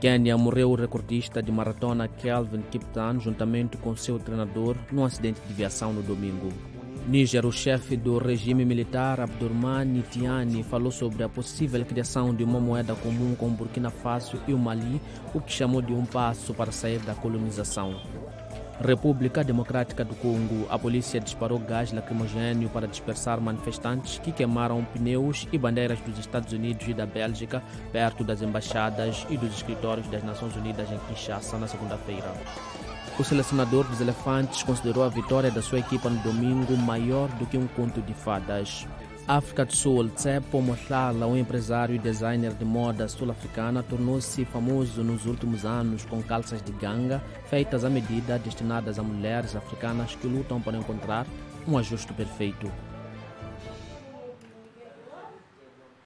Quênia morreu o recordista de maratona Kelvin Kiptan juntamente com seu treinador num acidente de viação no domingo. Níger, o chefe do regime militar Abdurmani Tiani falou sobre a possível criação de uma moeda comum com Burkina Faso e o Mali, o que chamou de um passo para sair da colonização. República Democrática do Congo, a polícia disparou gás lacrimogênio para dispersar manifestantes que queimaram pneus e bandeiras dos Estados Unidos e da Bélgica perto das embaixadas e dos escritórios das Nações Unidas em Kinshasa na segunda-feira. O selecionador dos elefantes considerou a vitória da sua equipa no domingo maior do que um conto de fadas. África do Sul, Tsepo Mothala, um empresário e designer de moda sul-africana, tornou-se famoso nos últimos anos com calças de ganga feitas à medida destinadas a mulheres africanas que lutam para encontrar um ajuste perfeito.